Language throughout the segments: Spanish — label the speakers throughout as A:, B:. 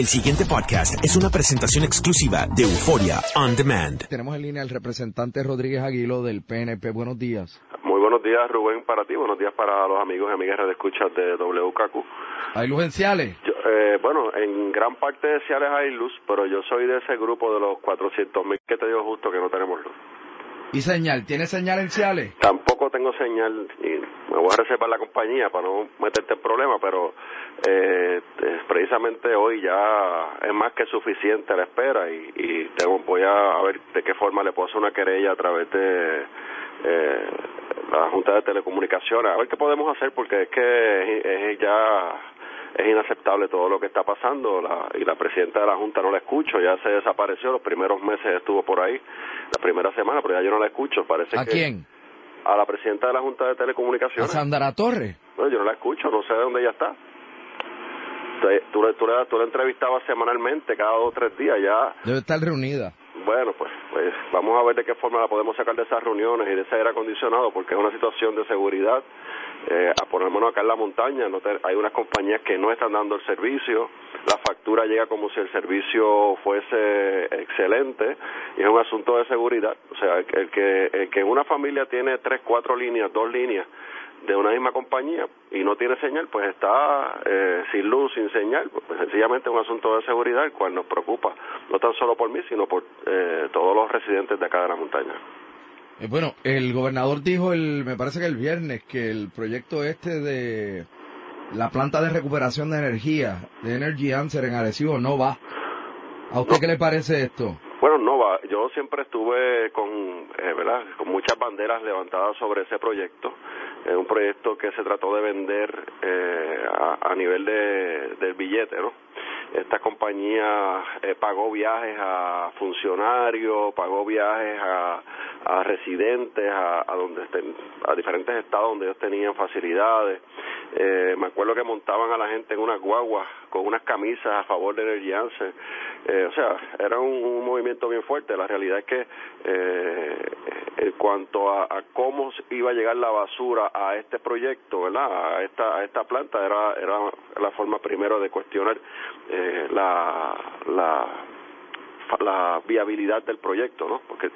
A: El siguiente podcast es una presentación exclusiva de Euforia On Demand.
B: Tenemos en línea al representante Rodríguez Aguilo del PNP. Buenos días.
C: Muy buenos días, Rubén, para ti. Buenos días para los amigos y amigas de escuchas de WKQ.
B: ¿Hay luz en Ciales?
C: Yo, eh, bueno, en gran parte de Ciales hay luz, pero yo soy de ese grupo de los 400 mil que te digo justo que no tenemos luz.
B: ¿Y señal? ¿Tiene señal en Ciales?
C: Tampoco tengo señal y me voy a reservar la compañía para no meterte en problemas, pero eh, precisamente hoy ya es más que suficiente la espera y, y tengo, voy a, a ver de qué forma le puedo hacer una querella a través de eh, la Junta de Telecomunicaciones, a ver qué podemos hacer porque es que es, es ya es inaceptable todo lo que está pasando la, y la presidenta de la Junta no la escucho, ya se desapareció, los primeros meses estuvo por ahí, la primera semana, pero ya yo no la escucho, parece
B: ¿A
C: que...
B: quién?
C: A la presidenta de la Junta de
B: ¿A
C: Telecomunicaciones.
B: Sandra Torres?
C: No, yo no la escucho, no sé de dónde ella está. Te- Tú, la- tú, la- tú la entrevistabas semanalmente, cada dos o tres días, ya
B: Debe estar reunida.
C: bueno, pues, pues vamos a ver de qué forma la podemos sacar de esas reuniones y de ese aire acondicionado, porque es una situación de seguridad. Eh, a ponernos acá en la montaña, no te- hay unas compañías que no están dando el servicio, la factura llega como si el servicio fuese excelente y es un asunto de seguridad. O sea, el, que- el que, el que una familia tiene tres, cuatro líneas, dos líneas de una misma compañía y no tiene señal, pues está eh, sin luz, sin señal, pues sencillamente es un asunto de seguridad el cual nos preocupa, no tan solo por mí, sino por eh, todos los residentes de acá de la montaña.
B: Eh, bueno, el gobernador dijo, el, me parece que el viernes, que el proyecto este de la planta de recuperación de energía, de Energy Answer en Arecibo, no va. ¿A usted qué le parece esto?
C: Bueno, no va. Yo siempre estuve con, eh, ¿verdad? Con muchas banderas levantadas sobre ese proyecto. Es un proyecto que se trató de vender eh, a, a nivel de, del billete, ¿no? Esta compañía eh, pagó viajes a funcionarios, pagó viajes a, a residentes, a, a donde estén, a diferentes estados donde ellos tenían facilidades. Eh, me acuerdo que montaban a la gente en unas guaguas con unas camisas a favor de Energy. Eh, o sea, era un, un movimiento bien fuerte. La realidad es que eh, en cuanto a, a cómo iba a llegar la basura a este proyecto, ¿verdad? A esta, a esta planta, era, era la forma primero de cuestionar eh, la, la la viabilidad del proyecto, ¿no? Porque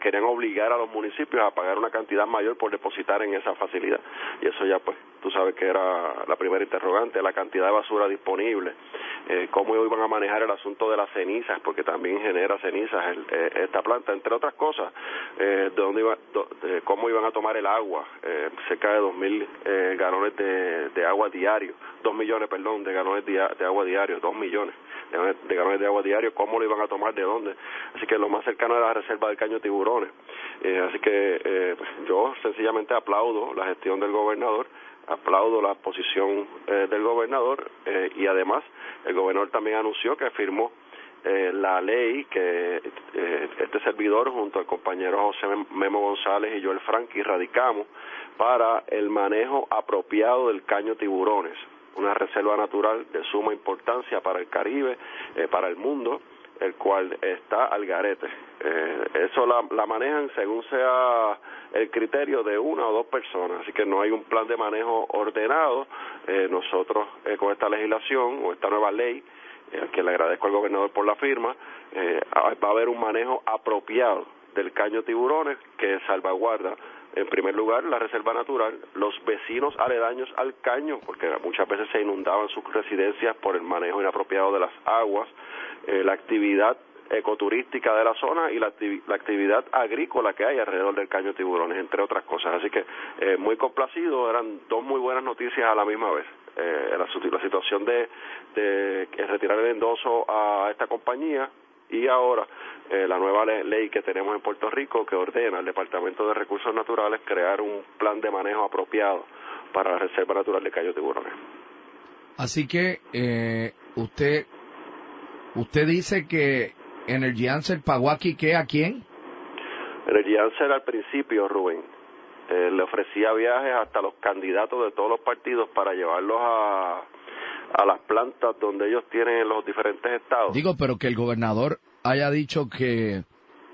C: querían obligar a los municipios a pagar una cantidad mayor por depositar en esa facilidad. Y eso ya, pues, tú sabes que era la primera interrogante, la cantidad de basura disponible, eh, cómo iban a manejar el asunto de las cenizas, porque también genera cenizas el- eh, esta planta, entre otras cosas, eh, de dónde iba, cómo iban a tomar el agua, eh, cerca de dos mil eh, galones de, de agua diario, dos millones, perdón, de galones de agua diario, dos millones de de galones de agua diario, cómo lo iban a tomar, de dónde. Así que lo más cercano era la reserva del caño tiburones. Eh, así que eh, pues, yo sencillamente aplaudo la gestión del gobernador aplaudo la posición del gobernador y además el gobernador también anunció que firmó la ley que este servidor junto al compañero José Memo González y Joel Franqui radicamos para el manejo apropiado del caño tiburones, una reserva natural de suma importancia para el Caribe, para el mundo, el cual está al garete. Eh, eso la, la, manejan según sea el criterio de una o dos personas, así que no hay un plan de manejo ordenado. Eh, nosotros eh, con esta legislación o esta nueva ley, a quien le agradezco al gobernador por la firma, va a haber un manejo apropiado del caño tiburones que salvaguarda en primer lugar, la reserva natural, los vecinos aledaños al caño, porque muchas veces se inundaban sus residencias por el manejo inapropiado de las aguas, eh, la actividad ecoturística de la zona y la, actividad agrícola que hay alrededor del caño tiburones, entre otras cosas. Así que eh, muy complacido, eran dos muy buenas noticias a la misma vez. Eh, la, la, situación de, de retirar el endoso a esta compañía y ahora eh, la nueva ley que tenemos en Puerto Rico que ordena al Departamento de Recursos Naturales crear un plan de manejo apropiado para la Reserva Natural de Cayo Tiburones.
B: Así que eh, usted usted dice que Energy Answer pagó aquí qué a quién?
C: Energy Answer al principio, Rubén, eh, le ofrecía viajes hasta los candidatos de todos los partidos para llevarlos a a las plantas donde ellos tienen los diferentes estados.
B: Digo, pero que el gobernador haya dicho que,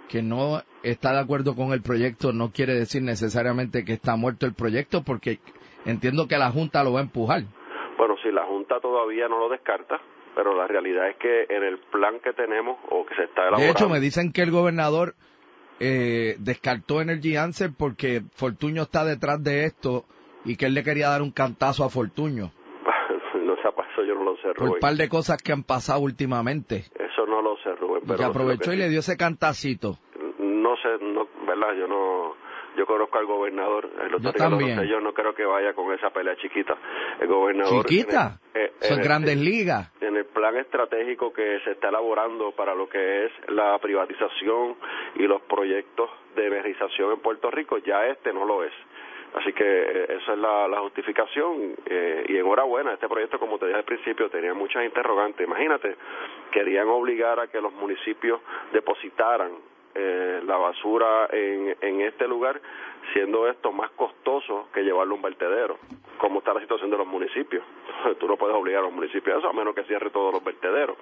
B: que no está de acuerdo con el proyecto no quiere decir necesariamente que está muerto el proyecto, porque entiendo que la Junta lo va a empujar.
C: Bueno, si la Junta todavía no lo descarta, pero la realidad es que en el plan que tenemos o que se está elaborando...
B: De hecho, me dicen que el gobernador eh, descartó Energy Answer porque Fortuño está detrás de esto y que él le quería dar un cantazo a Fortuño.
C: Yo no lo sé,
B: Rubén. Por un par de cosas que han pasado últimamente.
C: Eso no lo sé, Rubén.
B: Pero aprovechó y le dio ese cantacito.
C: No sé, no, ¿verdad? Yo no yo conozco al gobernador, el
B: yo también.
C: yo no creo que vaya con esa pelea chiquita. El gobernador
B: chiquita, eh, son grandes ligas.
C: En el plan estratégico que se está elaborando para lo que es la privatización y los proyectos de energización en Puerto Rico, ya este no lo es. Así que eh, esa es la, justificación eh, y enhorabuena, este proyecto como te dije al principio tenía muchas interrogantes. Imagínate, querían obligar a que los municipios depositaran eh, la basura en, en este lugar, siendo esto más costoso que llevarlo a un vertedero, como está la situación de los municipios. Tú no puedes obligar a los municipios a eso, a menos que cierre todos los vertederos.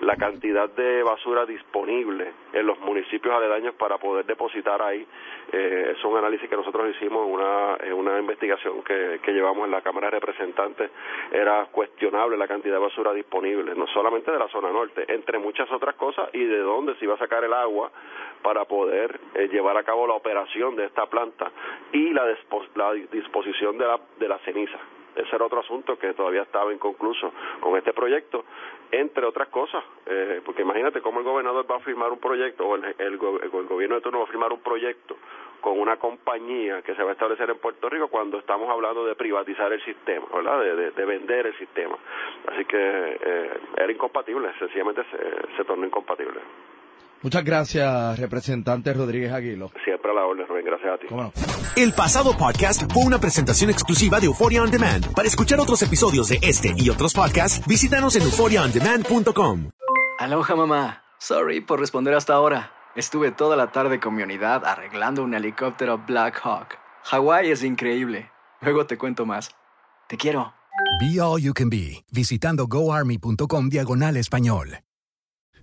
C: La cantidad de basura disponible en los municipios aledaños para poder depositar ahí, eh, es un análisis que nosotros hicimos en una, en una investigación que, llevamos en la Cámara de Representantes, era cuestionable la cantidad de basura disponible, no solamente de la zona norte, entre muchas otras cosas, y de dónde se iba a sacar el agua para poder eh, llevar a cabo la operación de esta planta y la, la disposición de la, de la ceniza. Ese era otro asunto que todavía estaba inconcluso con este proyecto, entre otras cosas, eh, porque imagínate cómo el gobernador va a firmar un proyecto, o el, gobierno de turno va a firmar un proyecto con una compañía que se va a establecer en Puerto Rico cuando estamos hablando de privatizar el sistema, ¿verdad? De, de, vender el sistema. Así que eh, era incompatible, sencillamente se, se tornó incompatible.
B: Muchas gracias, representante Rodríguez Aguilo.
C: Siempre a la orden, Rubén. Gracias a ti.
A: El pasado podcast fue una presentación exclusiva de Euphoria On Demand. Para escuchar otros episodios de este y otros podcasts, visítanos en euphoriaondemand.com.
D: Aloha, mamá. Sorry por responder hasta ahora. Estuve toda la tarde con mi unidad arreglando un helicóptero Black Hawk. Hawái es increíble. Luego te cuento más. Te quiero.
E: Be All You Can Be, visitando goarmy.com diagonal español.